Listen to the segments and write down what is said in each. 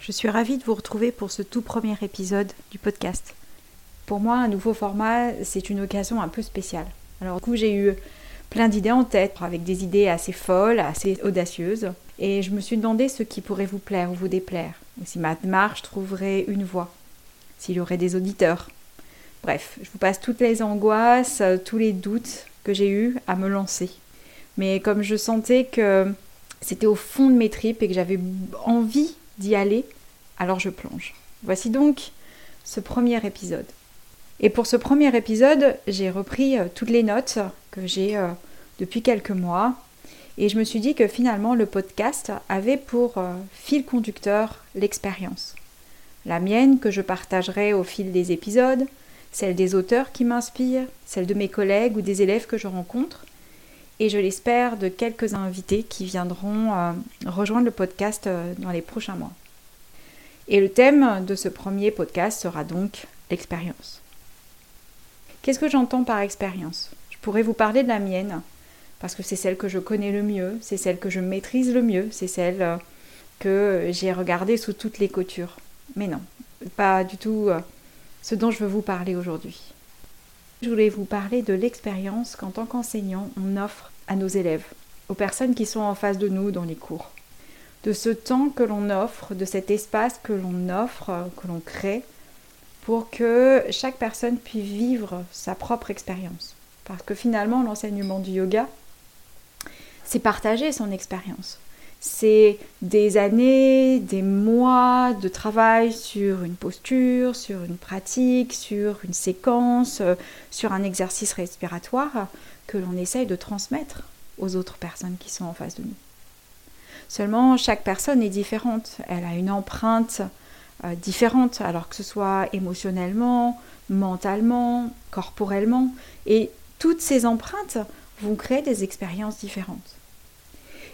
je suis ravie de vous retrouver pour ce tout premier épisode du podcast. Pour moi, un nouveau format, c'est une occasion un peu spéciale. Alors du coup, j'ai eu plein d'idées en tête, avec des idées assez folles, assez audacieuses, et je me suis demandé ce qui pourrait vous plaire ou vous déplaire, ou si ma démarche trouverait une voix, s'il y aurait des auditeurs. Bref, je vous passe toutes les angoisses, tous les doutes que j'ai eus à me lancer. Mais comme je sentais que c'était au fond de mes tripes et que j'avais envie d'y aller, alors je plonge. Voici donc ce premier épisode. Et pour ce premier épisode, j'ai repris euh, toutes les notes que j'ai euh, depuis quelques mois et je me suis dit que finalement le podcast avait pour euh, fil conducteur l'expérience. La mienne que je partagerai au fil des épisodes, celle des auteurs qui m'inspirent, celle de mes collègues ou des élèves que je rencontre, et je l'espère de quelques invités qui viendront rejoindre le podcast dans les prochains mois. Et le thème de ce premier podcast sera donc l'expérience. Qu'est-ce que j'entends par expérience? Je pourrais vous parler de la mienne, parce que c'est celle que je connais le mieux, c'est celle que je maîtrise le mieux, c'est celle euh, que j'ai regardée sous toutes les coutures. Mais non, pas du tout ce dont je veux vous parler aujourd'hui. Je voulais vous parler de l'expérience qu'en tant qu'enseignant, on offre à nos élèves, aux personnes qui sont en face de nous dans les cours. De ce temps que l'on offre, de cet espace que l'on offre, que l'on crée, pour que chaque personne puisse vivre sa propre expérience. Parce que finalement, l'enseignement du yoga, c'est partager son expérience c'est des années, des mois de travail sur une posture, sur une pratique, sur une séquence, sur un exercice respiratoire que l'on essaye de transmettre aux autres personnes qui sont en face de nous. Seulement, chaque personne est différente, elle a une empreinte euh, différente, alors que ce soit émotionnellement, mentalement, corporellement, et toutes ces empreintes vont créer des expériences différentes.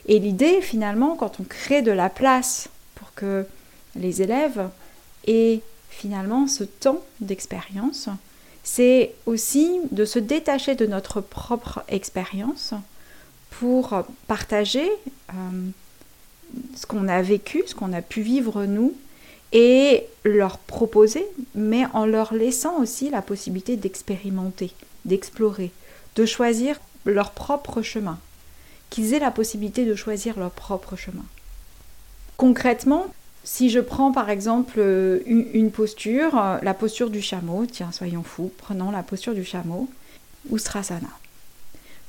Et l'idée, finalement, quand on crée de la place pour que les élèves aient finalement ce temps d'expérience, c'est aussi de se détacher de notre propre expérience pour partager euh, ce qu'on a vécu, ce qu'on a pu vivre nous, et leur proposer, mais en leur laissant aussi la possibilité d'expérimenter, d'explorer, de choisir leur propre chemin qu'ils aient la possibilité de choisir leur propre chemin. Concrètement, si je prends par exemple euh, une, posture, euh, la posture du chameau, tiens, soyons fous, prenons la posture du chameau, ou Strasana.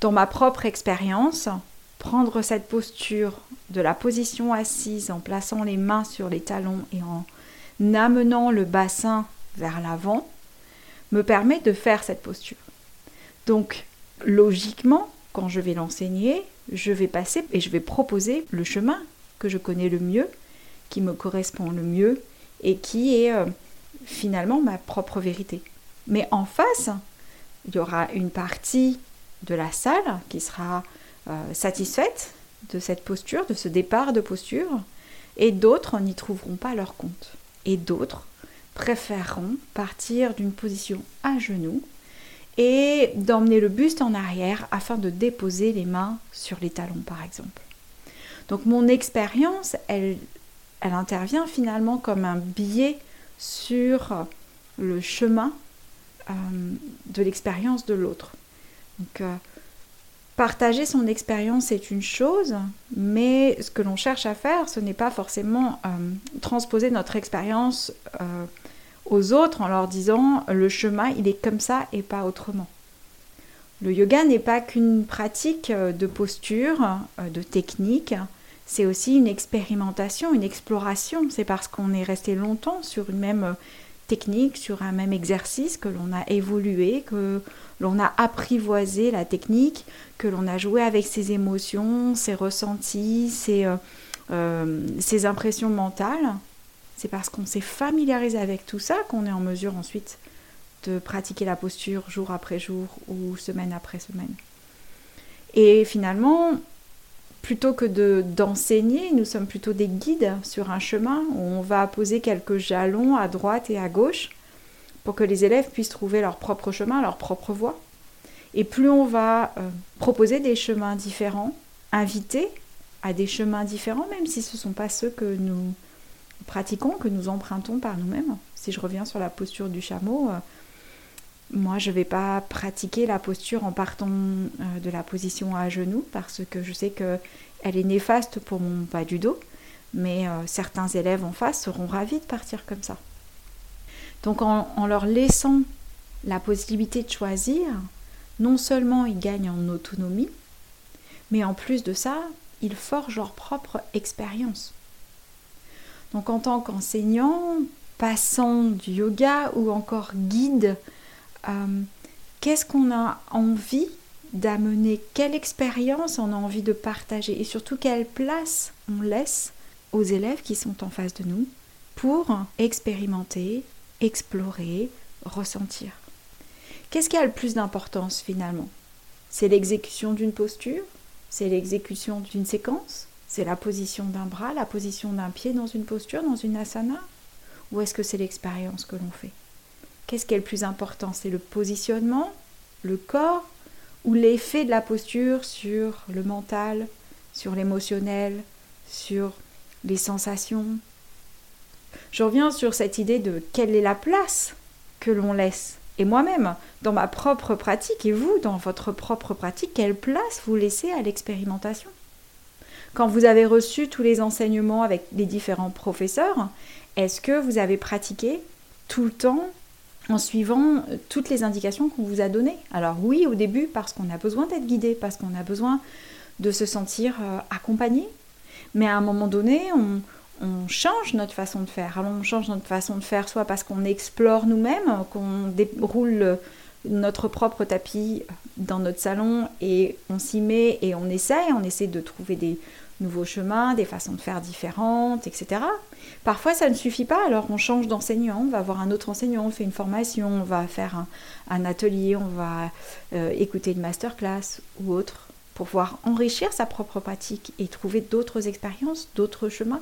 Dans ma propre expérience, prendre cette posture de la position assise en plaçant les mains sur les talons et en amenant le bassin vers l'avant me permet de faire cette posture. Donc, logiquement, quand je vais l'enseigner, je vais passer et je vais proposer le chemin que je connais le mieux, qui me correspond le mieux et qui est euh, finalement ma propre vérité. Mais en face, il y aura une partie de la salle qui sera euh, satisfaite de cette posture, de ce départ de posture, et d'autres n'y trouveront pas leur compte. Et d'autres préféreront partir d'une position à genoux et d'emmener le buste en arrière afin de déposer les mains sur les talons par exemple. Donc mon expérience, elle, intervient finalement comme un biais sur le chemin euh, de l'expérience de l'autre. Euh, partager son expérience est une chose, mais ce que l'on cherche à faire, ce n'est pas forcément euh, transposer notre expérience aux autres en leur disant le chemin il est comme ça et pas autrement. Le yoga n'est pas qu'une pratique euh, de posture, euh, de technique, c'est aussi une expérimentation, une exploration. C'est parce qu'on est resté longtemps sur une même euh, technique, sur un même exercice, que l'on a évolué, que l'on a apprivoisé la technique, que l'on a joué avec ses émotions, ses ressentis, ses, ses impressions mentales. C'est parce qu'on s'est familiarisé avec tout ça qu'on est en mesure ensuite de pratiquer la posture jour après jour ou semaine après semaine. Et finalement, plutôt que de, d'enseigner, nous sommes plutôt des guides sur un chemin où on va poser quelques jalons à droite et à gauche pour que les élèves puissent trouver leur propre chemin, leur propre voie. Et plus on va euh, proposer des chemins différents, inviter à des chemins différents, même si ce ne sont pas ceux que nous pratiquons, que nous empruntons par nous-mêmes. Si je reviens sur la posture du chameau, euh, moi je ne vais pas pratiquer la posture en partant euh, de la position à genoux parce que je sais qu'elle est néfaste pour mon pas du dos, mais certains élèves en face seront ravis de partir comme ça. Donc en leur laissant la possibilité de choisir, non seulement ils gagnent en autonomie, mais en plus de ça, ils forgent leur propre expérience. Donc en tant qu'enseignant, passant du yoga ou encore guide, euh, qu'est-ce qu'on a envie d'amener? Quelle expérience on a envie de partager? Et surtout, quelle place on laisse aux élèves qui sont en face de nous pour expérimenter, explorer, ressentir? Qu'est-ce qui a le plus d'importance finalement? C'est l'exécution d'une posture? C'est l'exécution d'une séquence? C'est la position d'un bras, la position d'un pied dans une posture, dans une asana? Ou est-ce que c'est l'expérience que l'on fait? Qu'est-ce qui est le plus important? C'est le positionnement, le corps ou l'effet de la posture sur le mental, sur l'émotionnel, sur les sensations? Je reviens sur cette idée de quelle est la place que l'on laisse. Et moi-même, dans ma propre pratique, et vous, dans votre propre pratique, quelle place vous laissez à l'expérimentation? Quand vous avez reçu tous les enseignements avec les différents professeurs, est-ce que vous avez pratiqué tout le temps en suivant toutes les indications qu'on vous a données Alors oui, au début, parce qu'on a besoin d'être guidé, parce qu'on a besoin de se sentir euh, accompagné. Mais à un moment donné, on, change notre façon de faire. Alors on change notre façon de faire soit parce qu'on explore nous-mêmes, qu'on déroule notre propre tapis dans notre salon et on s'y met et on essaie, on essaie de trouver des nouveaux chemins, des façons de faire différentes, etc. Parfois ça ne suffit pas, alors on change d'enseignant, on va voir un autre enseignant, on fait une formation, on va faire un, atelier, on va euh, écouter une masterclass ou autre pour pouvoir enrichir sa propre pratique et trouver d'autres expériences, d'autres chemins.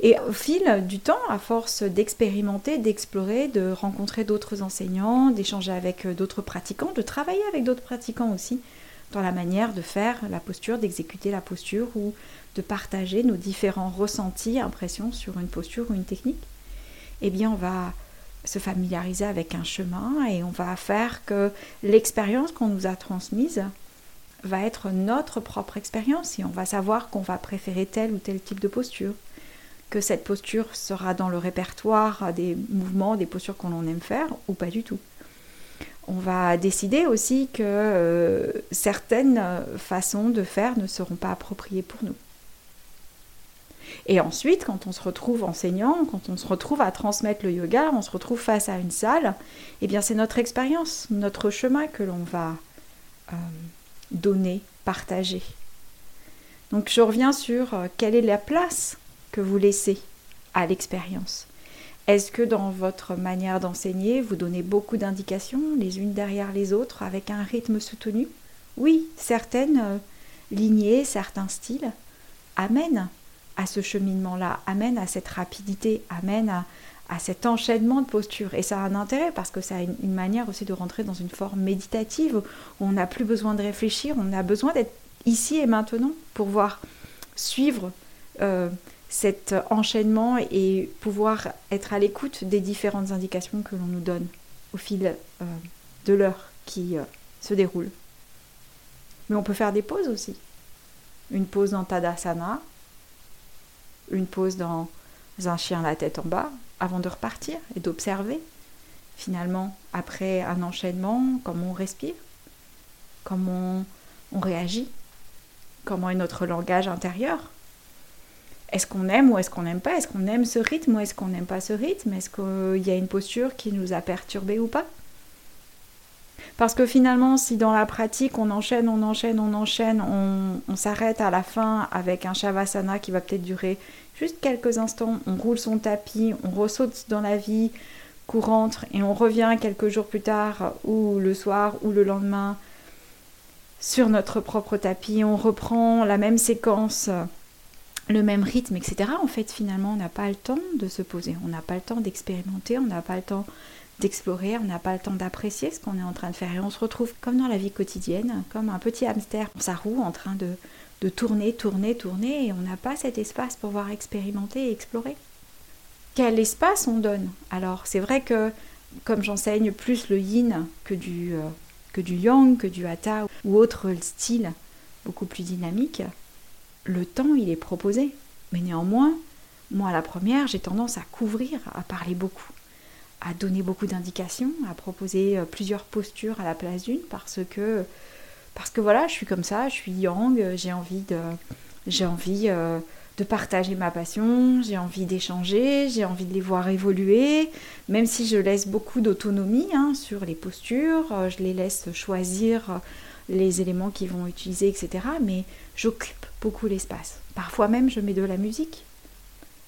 Et au fil du temps, à force d'expérimenter, d'explorer, de rencontrer d'autres enseignants, d'échanger avec euh, d'autres pratiquants, de travailler avec d'autres pratiquants aussi, dans la manière de faire la posture, d'exécuter la posture ou de partager nos différents ressentis, impressions sur une posture ou une technique, eh bien on va se familiariser avec un chemin et on va faire que l'expérience qu'on nous a transmise va être notre propre expérience et on va savoir qu'on va préférer tel ou tel type de posture que cette posture sera dans le répertoire des mouvements, des postures qu'on aime faire ou pas du tout. On va décider aussi que euh, certaines façons de faire ne seront pas appropriées pour nous. Et ensuite, quand on se retrouve enseignant, quand on se retrouve à transmettre le yoga, on se retrouve face à une salle, eh bien c'est notre expérience, notre chemin que l'on va euh, donner, partager. Donc je reviens sur euh, quelle est la place que vous laissez à l'expérience Est-ce que dans votre manière d'enseigner, vous donnez beaucoup d'indications les unes derrière les autres avec un rythme soutenu? Oui, certaines euh, lignées, certains styles amènent à ce cheminement-là, amènent à cette rapidité, amènent à, cet enchaînement de postures. Et ça a un intérêt parce que ça a une, manière aussi de rentrer dans une forme méditative où on n'a plus besoin de réfléchir, on a besoin d'être ici et maintenant pour voir suivre euh, cet enchaînement et pouvoir être à l'écoute des différentes indications que l'on nous donne au fil euh, de l'heure qui euh, se déroule. Mais on peut faire des pauses aussi. Une pause dans Tadasana, une pause dans un chien la tête en bas, avant de repartir et d'observer finalement après un enchaînement comment on respire, comment on réagit, comment est notre langage intérieur est-ce qu'on aime ou est-ce qu'on n'aime pas? Est-ce qu'on aime ce rythme ou est-ce qu'on n'aime pas ce rythme? Est-ce qu'il y a une posture qui nous a perturbés ou pas? Parce que finalement, si dans la pratique, on enchaîne, on enchaîne, on enchaîne, on, on s'arrête à la fin avec un shavasana qui va peut-être durer juste quelques instants, on roule son tapis, on ressaute dans la vie courante et on revient quelques jours plus tard ou le soir ou le lendemain sur notre propre tapis, on reprend la même séquence, le même rythme, etc. En fait, finalement, on n'a pas le temps de se poser, on n'a pas le temps d'expérimenter, on n'a pas le temps d'explorer, on n'a pas le temps d'apprécier ce qu'on est en train de faire et on se retrouve comme dans la vie quotidienne, comme un petit hamster, sa roue en train de, de tourner, tourner, tourner et on n'a pas cet espace pour pouvoir expérimenter et explorer. Quel espace on donne? Alors c'est vrai que comme j'enseigne plus le yin que du, euh, que du yang, que du hatha ou autre style beaucoup plus dynamique, le temps il est proposé. Mais néanmoins, moi la première, j'ai tendance à couvrir, à parler beaucoup à donner beaucoup d'indications, à proposer euh, plusieurs postures à la place d'une parce que parce que voilà, je suis comme ça, je suis yang, j'ai envie de j'ai envie euh, de partager ma passion, j'ai envie d'échanger, j'ai envie de les voir évoluer, même si je laisse beaucoup d'autonomie hein, sur les postures, euh, je les laisse choisir les éléments qu'ils vont utiliser, etc. Mais j'occupe beaucoup l'espace. Parfois même, je mets de la musique.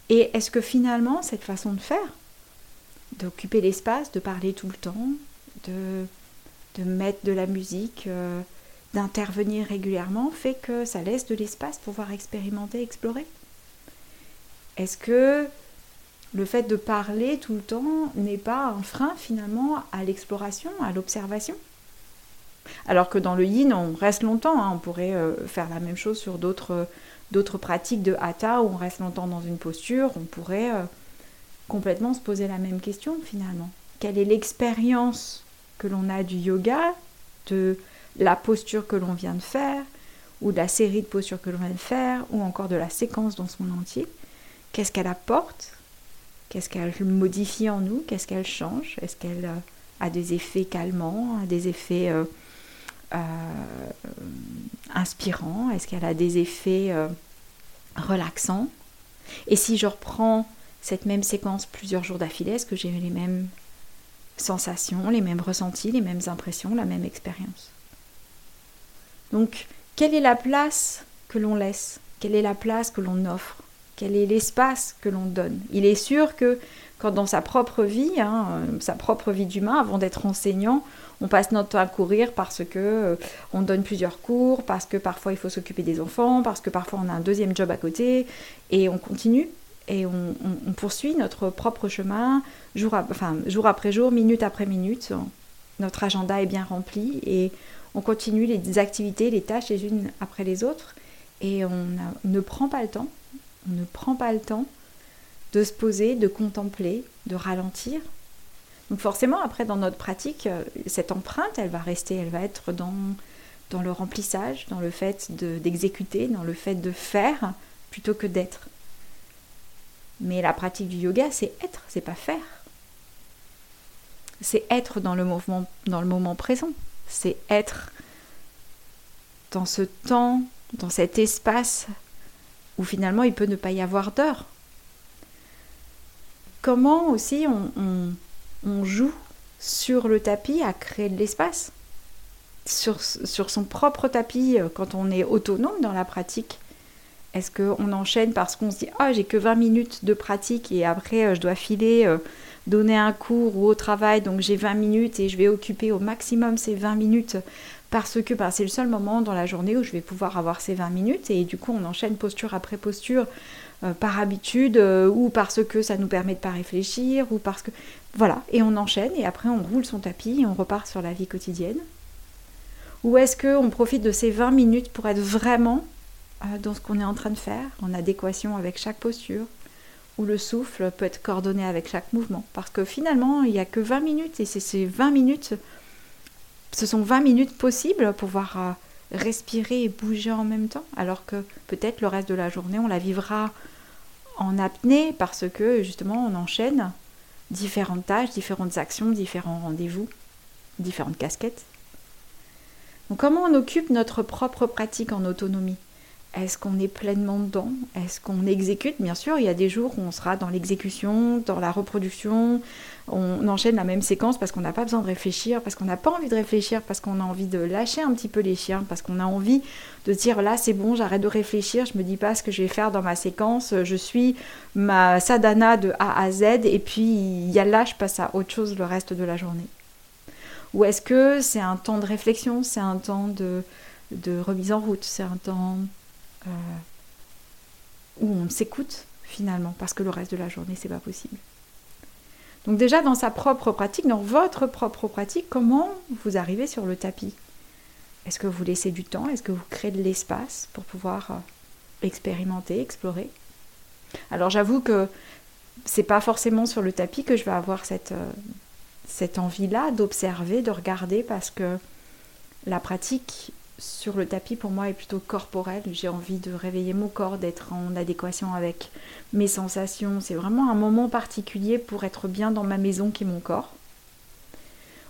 Et est-ce que finalement, cette façon de faire, d'occuper l'espace, de parler tout le temps, de, mettre de la musique, euh, d'intervenir régulièrement, fait que ça laisse de l'espace pour pouvoir expérimenter, explorer? Est-ce que le fait de parler tout le temps n'est pas un frein finalement à l'exploration, à l'observation? Alors que dans le yin, on reste longtemps, hein. on pourrait euh, faire la même chose sur d'autres, d'autres pratiques de hatha où on reste longtemps dans une posture, on pourrait... Euh, complètement se poser la même question finalement. Quelle est l'expérience que l'on a du yoga, de la posture que l'on vient de faire, ou de la série de postures que l'on vient de faire, ou encore de la séquence dans son entier? Qu'est-ce qu'elle apporte? Qu'est-ce qu'elle modifie en nous? Qu'est-ce qu'elle change? Est-ce qu'elle euh, a des effets calmants, des effets euh, euh, inspirants Est-ce qu'elle a des effets relaxants? Et si je reprends cette même séquence plusieurs jours d'affilée Est-ce que j'ai les mêmes sensations, les mêmes ressentis, les mêmes impressions, la même expérience? Donc, quelle est la place que l'on laisse? Quelle est la place que l'on offre Quel est l'espace que l'on donne? Il est sûr que quand dans sa propre vie, hein, euh, sa propre vie d'humain, avant d'être enseignant, on passe notre temps à courir parce que euh, on donne plusieurs cours, parce que parfois il faut s'occuper des enfants, parce que parfois on a un deuxième job à côté, et on continue et on, poursuit notre propre chemin jour, après jour, minute après minute. Notre agenda est bien rempli et on continue les activités, les tâches les unes après les autres et on, ne prend pas le temps, on ne prend pas le temps de se poser, de contempler, de ralentir. Donc forcément, après, dans notre pratique, cette empreinte, elle va rester, elle va être dans, dans le remplissage, dans le fait d'exécuter, dans le fait de faire plutôt que d'être. Mais la pratique du yoga, c'est être, c'est pas faire. C'est être dans le mouvement, dans le moment présent. C'est être dans ce temps, dans cet espace où finalement il peut ne pas y avoir d'heure. Comment aussi on, joue sur le tapis à créer de l'espace? Sur, sur, son propre tapis euh, quand on est autonome dans la pratique est-ce qu'on enchaîne parce qu'on se dit Ah, j'ai que 20 minutes de pratique et après euh, je dois filer, euh, donner un cours ou au travail, donc j'ai 20 minutes et je vais occuper au maximum ces 20 minutes parce que ben, c'est le seul moment dans la journée où je vais pouvoir avoir ces 20 minutes et du coup on enchaîne posture après posture euh, par habitude ou parce que ça nous permet de pas réfléchir ou parce que voilà et on enchaîne et après on roule son tapis et on repart sur la vie quotidienne ou est-ce qu'on profite de ces 20 minutes pour être vraiment euh, dans ce qu'on est en train de faire, en adéquation avec chaque posture, où le souffle peut être coordonné avec chaque mouvement? Parce que finalement, il n'y a que 20 minutes, et c'est ces 20 minutes, ce sont 20 minutes possibles pour pouvoir euh, respirer et bouger en même temps, alors que peut-être le reste de la journée, on la vivra en apnée, parce que justement, on enchaîne différentes tâches, différentes actions, différents rendez-vous, différentes casquettes. Donc comment on occupe notre propre pratique en autonomie? Est-ce qu'on est pleinement dedans? Est-ce qu'on exécute? Bien sûr, il y a des jours où on sera dans l'exécution, dans la reproduction, on enchaîne la même séquence parce qu'on n'a pas besoin de réfléchir, parce qu'on n'a pas envie de réfléchir, parce qu'on a envie de lâcher un petit peu les chiens, parce qu'on a envie de dire là c'est bon, j'arrête de réfléchir, je me dis pas ce que je vais faire dans ma séquence, je suis ma sadhana de A à Z et puis il y a là je passe à autre chose le reste de la journée. Ou est-ce que c'est un temps de réflexion, c'est un temps de, de remise en route, c'est un temps euh, où on s'écoute finalement, parce que le reste de la journée, c'est pas possible. Donc déjà dans sa propre pratique, dans votre propre pratique, comment vous arrivez sur le tapis? Est-ce que vous laissez du temps? Est-ce que vous créez de l'espace pour pouvoir euh, expérimenter, explorer? Alors j'avoue que c'est pas forcément sur le tapis que je vais avoir cette, euh, cette envie-là d'observer, de regarder, parce que la pratique sur le tapis pour moi est plutôt corporel. J'ai envie de réveiller mon corps, d'être en adéquation avec mes sensations. C'est vraiment un moment particulier pour être bien dans ma maison qui est mon corps.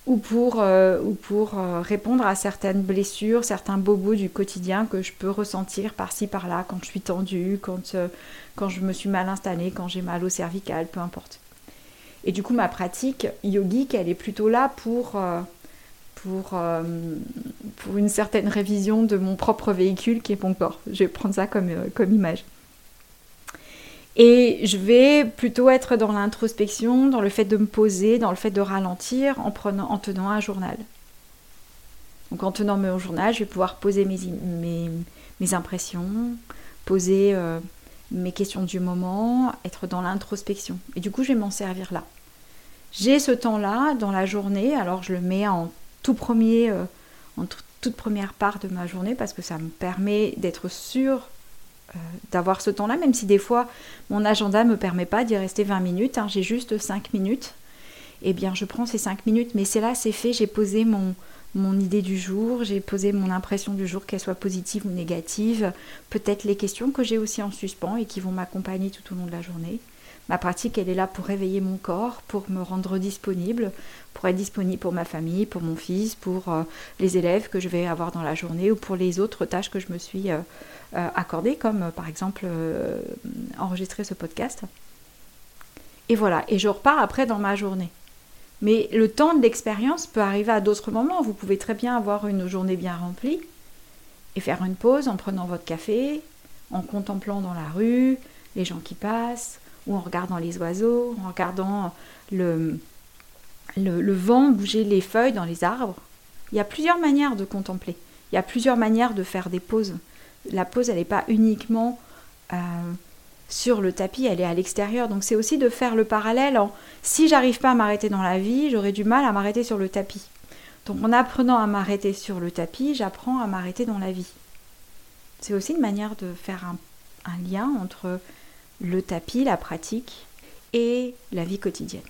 Ou pour, euh, ou pour euh, répondre à certaines blessures, certains bobos du quotidien que je peux ressentir par-ci par-là quand je suis tendue, quand, euh, quand je me suis mal installée, quand j'ai mal au cervical, peu importe. Et du coup, ma pratique yogique, elle est plutôt là pour pour, euh, pour une certaine révision de mon propre véhicule qui est mon corps. Je vais prendre ça comme, euh, comme image. Et je vais plutôt être dans l'introspection, dans le fait de me poser, dans le fait de ralentir en, prenant, en tenant un journal. Donc en tenant mon journal, je vais pouvoir poser mes, mes, mes impressions, poser euh, mes questions du moment, être dans l'introspection. Et du coup, je vais m'en servir là. J'ai ce temps-là dans la journée, alors je le mets en tout premier, euh, en toute première part de ma journée parce que ça me permet d'être sûr euh, d'avoir ce temps-là, même si des fois mon agenda ne me permet pas d'y rester 20 minutes, hein, j'ai juste 5 minutes. Eh bien, je prends ces 5 minutes, mais c'est là, c'est fait, j'ai posé mon, mon idée du jour, j'ai posé mon impression du jour, qu'elle soit positive ou négative, peut-être les questions que j'ai aussi en suspens et qui vont m'accompagner tout au long de la journée. Ma pratique, elle est là pour réveiller mon corps, pour me rendre disponible, pour être disponible pour ma famille, pour mon fils, pour euh, les élèves que je vais avoir dans la journée ou pour les autres tâches que je me suis euh, euh, accordées, comme par exemple enregistrer ce podcast. Et voilà, et je repars après dans ma journée. Mais le temps de l'expérience peut arriver à d'autres moments. Vous pouvez très bien avoir une journée bien remplie et faire une pause en prenant votre café, en contemplant dans la rue les gens qui passent, ou en regardant les oiseaux, en regardant le, le, vent bouger les feuilles dans les arbres. Il y a plusieurs manières de contempler. Il y a plusieurs manières de faire des pauses. La pause, elle n'est pas uniquement euh, sur le tapis, elle est à l'extérieur. Donc c'est aussi de faire le parallèle en si j'arrive pas à m'arrêter dans la vie, j'aurais du mal à m'arrêter sur le tapis. Donc en apprenant à m'arrêter sur le tapis, j'apprends à m'arrêter dans la vie. C'est aussi une manière de faire un lien entre le tapis, la pratique et la vie quotidienne.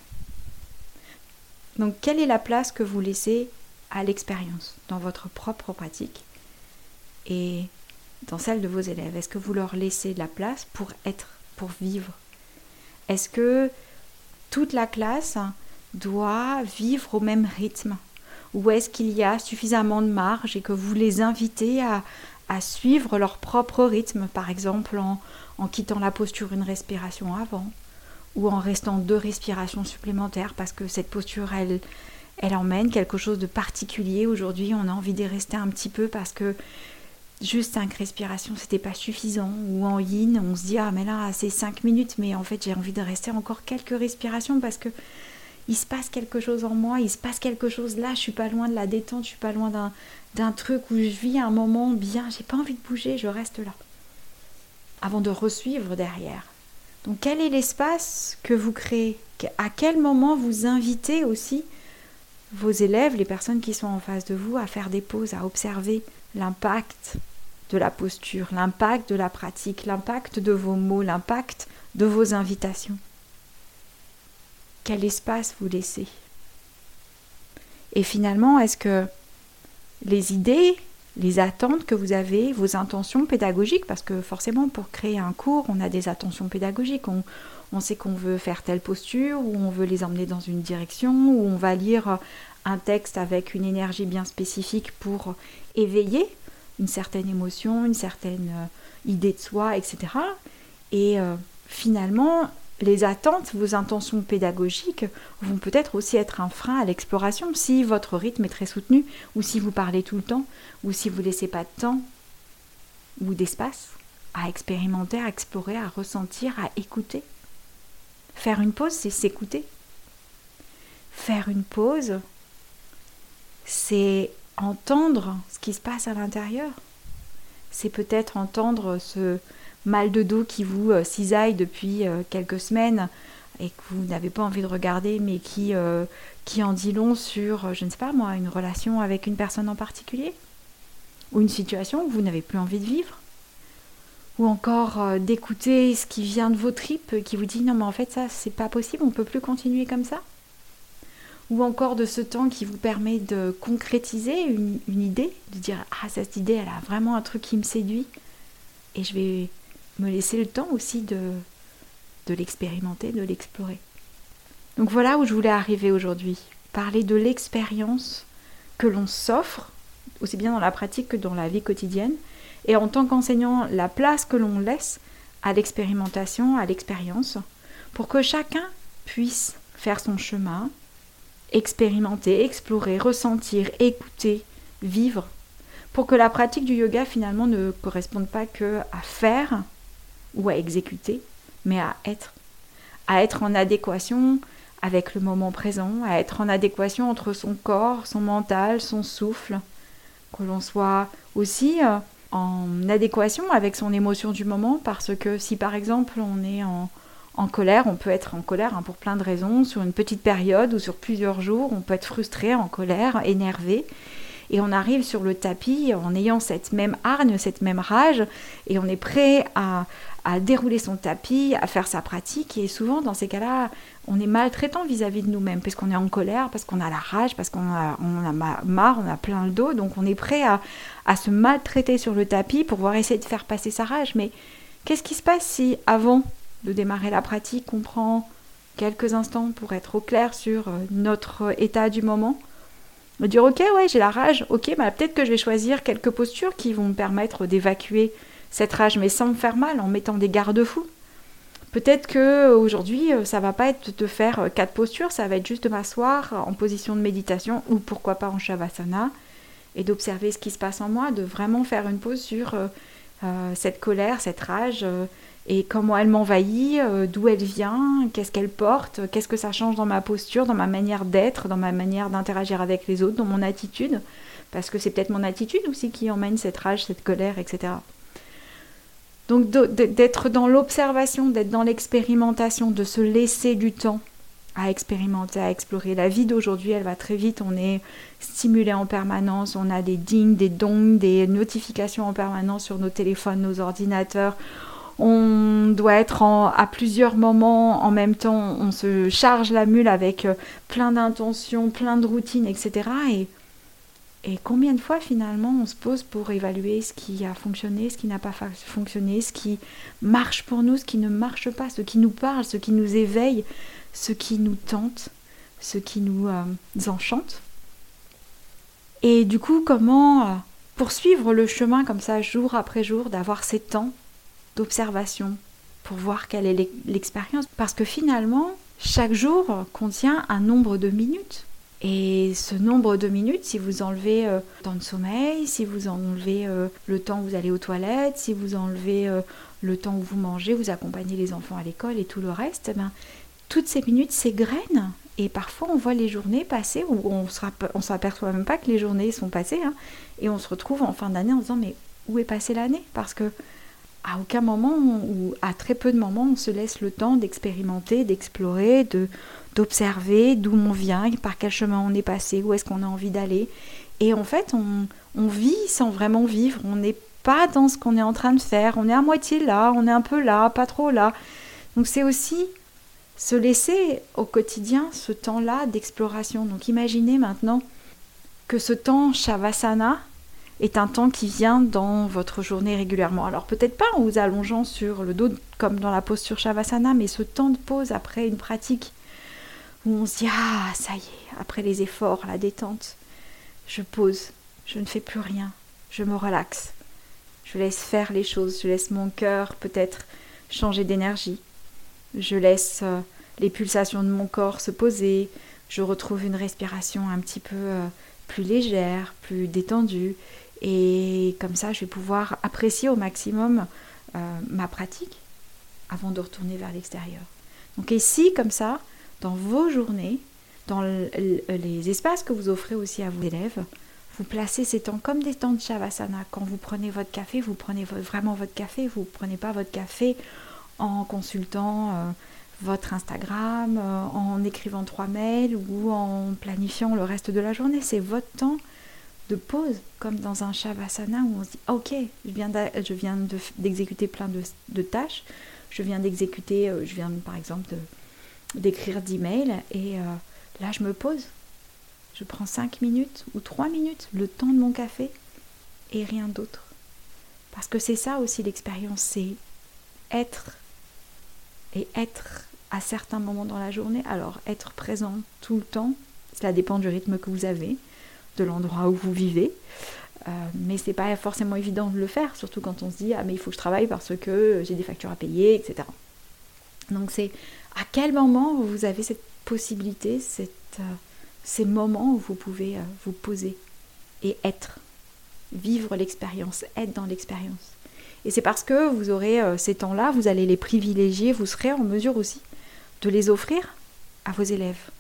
Donc quelle est la place que vous laissez à l'expérience dans votre propre pratique et dans celle de vos élèves? Est-ce que vous leur laissez la place pour être, pour vivre? Est-ce que toute la classe doit vivre au même rythme? Ou est-ce qu'il y a suffisamment de marge et que vous les invitez à suivre leur propre rythme, par exemple en, en quittant la posture une respiration avant, ou en restant deux respirations supplémentaires parce que cette posture, elle, elle emmène quelque chose de particulier. Aujourd'hui, on a envie d'y rester un petit peu parce que juste cinq respirations, c'était pas suffisant. Ou en yin, on se dit ah mais là c'est cinq minutes, mais en fait j'ai envie de rester encore quelques respirations parce que il se passe quelque chose en moi, il se passe quelque chose là. Je suis pas loin de la détente, je suis pas loin d'un truc où je vis un moment bien. J'ai pas envie de bouger, je reste là avant de resuivre derrière. Donc quel est l'espace que vous créez? À quel moment vous invitez aussi vos élèves, les personnes qui sont en face de vous, à faire des pauses, à observer l'impact de la posture, l'impact de la pratique, l'impact de vos mots, l'impact de vos invitations? Quel espace vous laissez? Et finalement, est-ce que les idées, les attentes que vous avez, vos intentions pédagogiques, parce que forcément pour créer un cours, on a des attentions pédagogiques, on, sait qu'on veut faire telle posture, ou on veut les emmener dans une direction, ou on va lire un texte avec une énergie bien spécifique pour éveiller une certaine émotion, une certaine euh, idée de soi, etc. Et euh, finalement, les attentes, vos intentions pédagogiques vont peut-être aussi être un frein à l'exploration si votre rythme est très soutenu, ou si vous parlez tout le temps, ou si vous laissez pas de temps ou d'espace à expérimenter, à explorer, à ressentir, à écouter. Faire une pause, c'est s'écouter. Faire une pause, c'est entendre ce qui se passe à l'intérieur. C'est peut-être entendre ce mal de dos qui vous euh, cisaille depuis euh, quelques semaines et que vous n'avez pas envie de regarder, mais qui, euh, qui en dit long sur, je ne sais pas moi, une relation avec une personne en particulier, ou une situation où vous n'avez plus envie de vivre, ou encore d'écouter ce qui vient de vos tripes, qui vous dit non mais en fait ça c'est pas possible, on peut plus continuer comme ça ou encore de ce temps qui vous permet de concrétiser une, idée, de dire ah cette idée elle a vraiment un truc qui me séduit et je vais me laisser le temps aussi de, l'expérimenter, de l'explorer. Donc voilà où je voulais arriver aujourd'hui, parler de l'expérience que l'on s'offre, aussi bien dans la pratique que dans la vie quotidienne, et en tant qu'enseignant, la place que l'on laisse à l'expérimentation, à l'expérience, pour que chacun puisse faire son chemin, expérimenter, explorer, ressentir, écouter, vivre, pour que la pratique du yoga finalement ne corresponde pas que à faire ou à exécuter, mais à être, à être en adéquation avec le moment présent, à être en adéquation entre son corps, son mental, son souffle, que l'on soit aussi euh, en adéquation avec son émotion du moment, parce que si par exemple on est en, colère, on peut être en colère hein, pour plein de raisons, sur une petite période ou sur plusieurs jours, on peut être frustré, en colère, énervé. Et on arrive sur le tapis en ayant cette même hargne, cette même rage, et on est prêt à, dérouler son tapis, à faire sa pratique. Et souvent, dans ces cas-là, on est maltraitant vis-à-vis de nous-mêmes, parce qu'on est en colère, parce qu'on a la rage, parce qu'on a, on a marre, on a plein le dos. Donc on est prêt à, à se maltraiter sur le tapis pour pouvoir essayer de faire passer sa rage. Mais qu'est-ce qui se passe si avant de démarrer la pratique, on prend quelques instants pour être au clair sur euh, notre état du moment? Me dire ok ouais j'ai la rage, ok bah peut-être que je vais choisir quelques postures qui vont me permettre d'évacuer cette rage mais sans me faire mal en mettant des garde-fous. Peut-être que aujourd'hui euh, ça va pas être de faire euh, quatre postures, ça va être juste de m'asseoir en position de méditation ou pourquoi pas en shavasana et d'observer ce qui se passe en moi, de vraiment faire une pause sur cette colère, cette rage, et comment elle m'envahit, euh, d'où elle vient, qu'est-ce qu'elle porte, qu'est-ce que ça change dans ma posture, dans ma manière d'être, dans ma manière d'interagir avec les autres, dans mon attitude, parce que c'est peut-être mon attitude aussi qui emmène cette rage, cette colère, etc. Donc d'être dans l'observation, d'être dans l'expérimentation, de se laisser du temps à expérimenter, à explorer. La vie d'aujourd'hui, elle va très vite, on est stimulé en permanence, on a des dings, des dongs, des notifications en permanence sur nos téléphones, nos ordinateurs on doit être à plusieurs moments en même temps, on se charge la mule avec euh, plein d'intentions, plein de routines, etc. Et, et combien de fois finalement on se pose pour évaluer ce qui a fonctionné, ce qui n'a pas fonctionné, ce qui marche pour nous, ce qui ne marche pas, ce qui nous parle, ce qui nous éveille, ce qui nous tente, ce qui nous euh, enchante. Et du coup, comment euh, poursuivre le chemin comme ça jour après jour, d'avoir ces temps d'observation pour voir quelle est l'expérience? Parce que finalement, chaque jour contient un nombre de minutes. Et ce nombre de minutes, si vous enlevez euh, le temps de sommeil, si vous enlevez euh, le temps où vous allez aux toilettes, si vous enlevez euh, le temps où vous mangez, vous accompagnez les enfants à l'école et tout le reste, eh ben, toutes ces minutes, graines. Et parfois, on voit les journées passer où on ne s'aperçoit même pas que les journées sont passées. Hein, et on se retrouve en fin d'année en disant Mais où est passée l'année? Parce que à aucun moment ou à très peu de moments on se laisse le temps d'expérimenter, d'explorer, de d'observer d'où on vient, par quel chemin on est passé, où est-ce qu'on a envie d'aller. Et en fait, on, vit sans vraiment vivre. On n'est pas dans ce qu'on est en train de faire. On est à moitié là, on est un peu là, pas trop là. Donc c'est aussi se laisser au quotidien ce temps-là d'exploration. Donc imaginez maintenant que ce temps Shavasana, est un temps qui vient dans votre journée régulièrement. Alors peut-être pas en vous allongeant sur le dos comme dans la posture Shavasana, mais ce temps de pause après une pratique où on se dit ah ça y est, après les efforts, la détente, je pose, je ne fais plus rien, je me relaxe. Je laisse faire les choses, je laisse mon cœur peut-être changer d'énergie. Je laisse euh, les pulsations de mon corps se poser. Je retrouve une respiration un petit peu euh, plus légère, plus détendue. Et comme ça, je vais pouvoir apprécier au maximum euh, ma pratique avant de retourner vers l'extérieur. Donc ici, comme ça, dans vos journées, dans les espaces que vous offrez aussi à vos élèves, vous placez ces temps comme des temps de Shavasana. Quand vous prenez votre café, vous prenez vraiment votre café. Vous ne prenez pas votre café en consultant euh, votre Instagram, euh, en écrivant trois mails ou en planifiant le reste de la journée. C'est votre temps de pause, comme dans un Shavasana où on se dit Ok, je viens d'exécuter plein de, tâches. Je viens d'exécuter, euh, je viens par exemple d'écrire 10 mails et là je me pose je prends 5 minutes ou 3 minutes, le temps de mon café et rien d'autre. Parce que c'est ça aussi l'expérience, c'est être et être à certains moments dans la journée. Alors être présent tout le temps, cela dépend du rythme que vous avez, de l'endroit où vous vivez. Euh, mais c'est pas forcément évident de le faire, surtout quand on se dit ah mais il faut que je travaille parce que j'ai des factures à payer, etc. Donc c'est à quel moment vous avez cette possibilité, euh, ces moments où vous pouvez euh, vous poser et être, vivre l'expérience, être dans l'expérience? Et c'est parce que vous aurez euh, ces temps-là, vous allez les privilégier, vous serez en mesure aussi de les offrir à vos élèves.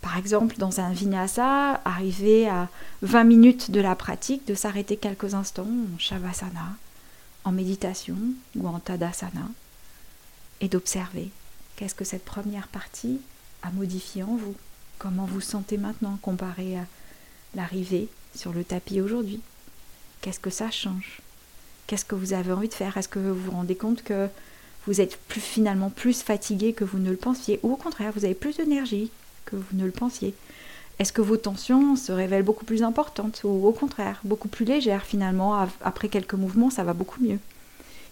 Par exemple, dans un vinyasa, arriver à 20 minutes de la pratique, de s'arrêter quelques instants en shavasana, en méditation ou en tadasana, et d'observer qu'est-ce que cette première partie a modifié en vous? Comment vous sentez maintenant comparé à l'arrivée sur le tapis aujourd'hui? Qu'est-ce que ça change? Qu'est-ce que vous avez envie de faire? Est-ce que vous vous rendez compte que vous êtes plus, finalement plus fatigué que vous ne le pensiez? Ou au contraire, vous avez plus d'énergie que vous ne le pensiez? Est-ce que vos tensions se révèlent beaucoup plus importantes? Ou au contraire, beaucoup plus légères finalement Après quelques mouvements, ça va beaucoup mieux?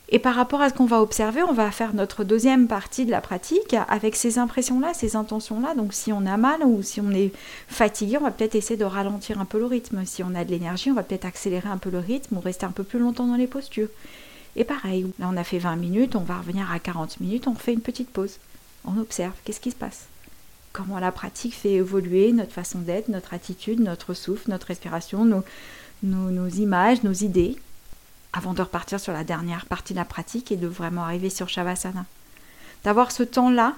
Et par rapport à ce qu'on va observer, on va faire notre deuxième partie de la pratique avec ces impressions-là, ces intentions-là. Donc si on a mal ou si on est fatigué, on va peut-être essayer de ralentir un peu le rythme. Si on a de l'énergie, on va peut-être accélérer un peu le rythme ou rester un peu plus longtemps dans les postures. Et pareil, là on a fait 20 minutes, on va revenir à 40 minutes, on fait une petite pause. On observe, qu'est-ce qui se passe? Comment la pratique fait évoluer notre façon d'être, notre attitude, notre souffle, notre respiration, nos, nos images, nos idées? Avant de repartir sur la dernière partie de la pratique et de vraiment arriver sur Shavasana. D'avoir ce temps-là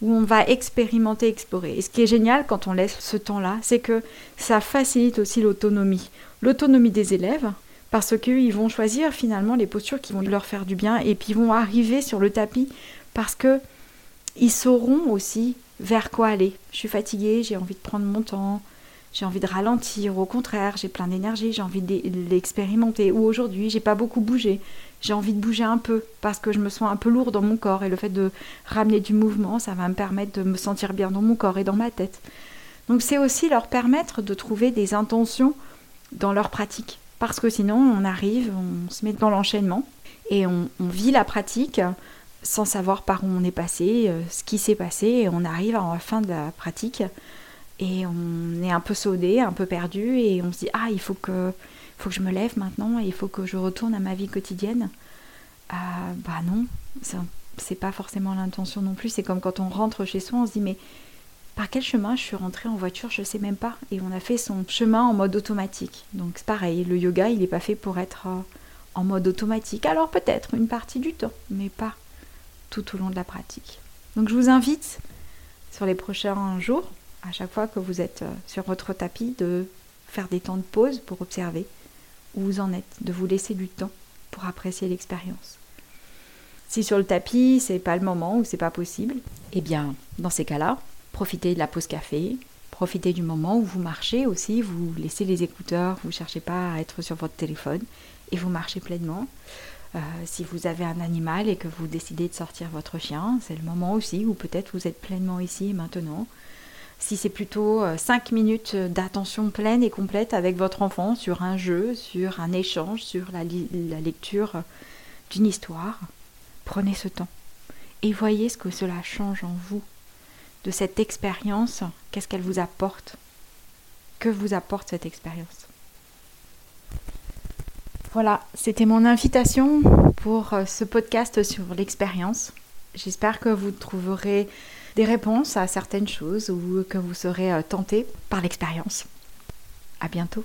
où on va expérimenter, explorer. Et ce qui est génial quand on laisse ce temps-là, c'est que ça facilite aussi l'autonomie. L'autonomie des élèves, parce qu'ils vont choisir finalement les postures qui vont leur faire du bien et puis ils vont arriver sur le tapis parce que ils sauront aussi vers quoi aller. Je suis fatiguée, j'ai envie de prendre mon temps, j'ai envie de ralentir, au contraire, j'ai plein d'énergie, j'ai envie de l'expérimenter. Ou aujourd'hui, j'ai pas beaucoup bougé, j'ai envie de bouger un peu parce que je me sens un peu lourd dans mon corps et le fait de ramener du mouvement, ça va me permettre de me sentir bien dans mon corps et dans ma tête. Donc c'est aussi leur permettre de trouver des intentions dans leur pratique. Parce que sinon, on arrive, on se met dans l'enchaînement et on, on, vit la pratique sans savoir par où on est passé, euh, ce qui s'est passé, et on arrive à la fin de la pratique et on est un peu saudé, un peu perdu, et on se dit ah il faut que, faut que je me lève maintenant, il faut que je retourne à ma vie quotidienne. Euh, bah non, c'est pas forcément l'intention non plus. C'est comme quand on rentre chez soi, on se dit mais par quel chemin je suis rentrée en voiture, je sais même pas. Et on a fait son chemin en mode automatique. Donc c'est pareil, le yoga il n'est pas fait pour être euh, en mode automatique. Alors peut-être une partie du temps, mais pas tout au long de la pratique. Donc je vous invite sur les prochains jours à chaque fois que vous êtes euh, sur votre tapis, de faire des temps de pause pour observer où vous en êtes, de vous laisser du temps pour apprécier l'expérience. Si sur le tapis, c'est pas le moment ou c'est pas possible, eh bien, dans ces cas-là, profitez de la pause café, profitez du moment où vous marchez aussi, vous laissez les écouteurs, vous ne cherchez pas à être sur votre téléphone et vous marchez pleinement. Euh, si vous avez un animal et que vous décidez de sortir votre chien, c'est le moment aussi où peut-être vous êtes pleinement ici et maintenant si c'est plutôt 5 euh, minutes d'attention pleine et complète avec votre enfant sur un jeu, sur un échange, sur la, lecture d'une histoire, prenez ce temps et voyez ce que cela change en vous. De cette expérience, qu'est-ce qu'elle vous apporte? Que vous apporte cette expérience? Voilà, c'était mon invitation pour euh, ce podcast sur l'expérience. J'espère que vous trouverez des réponses à certaines choses ou que vous serez euh, tenté par l'expérience. À bientôt.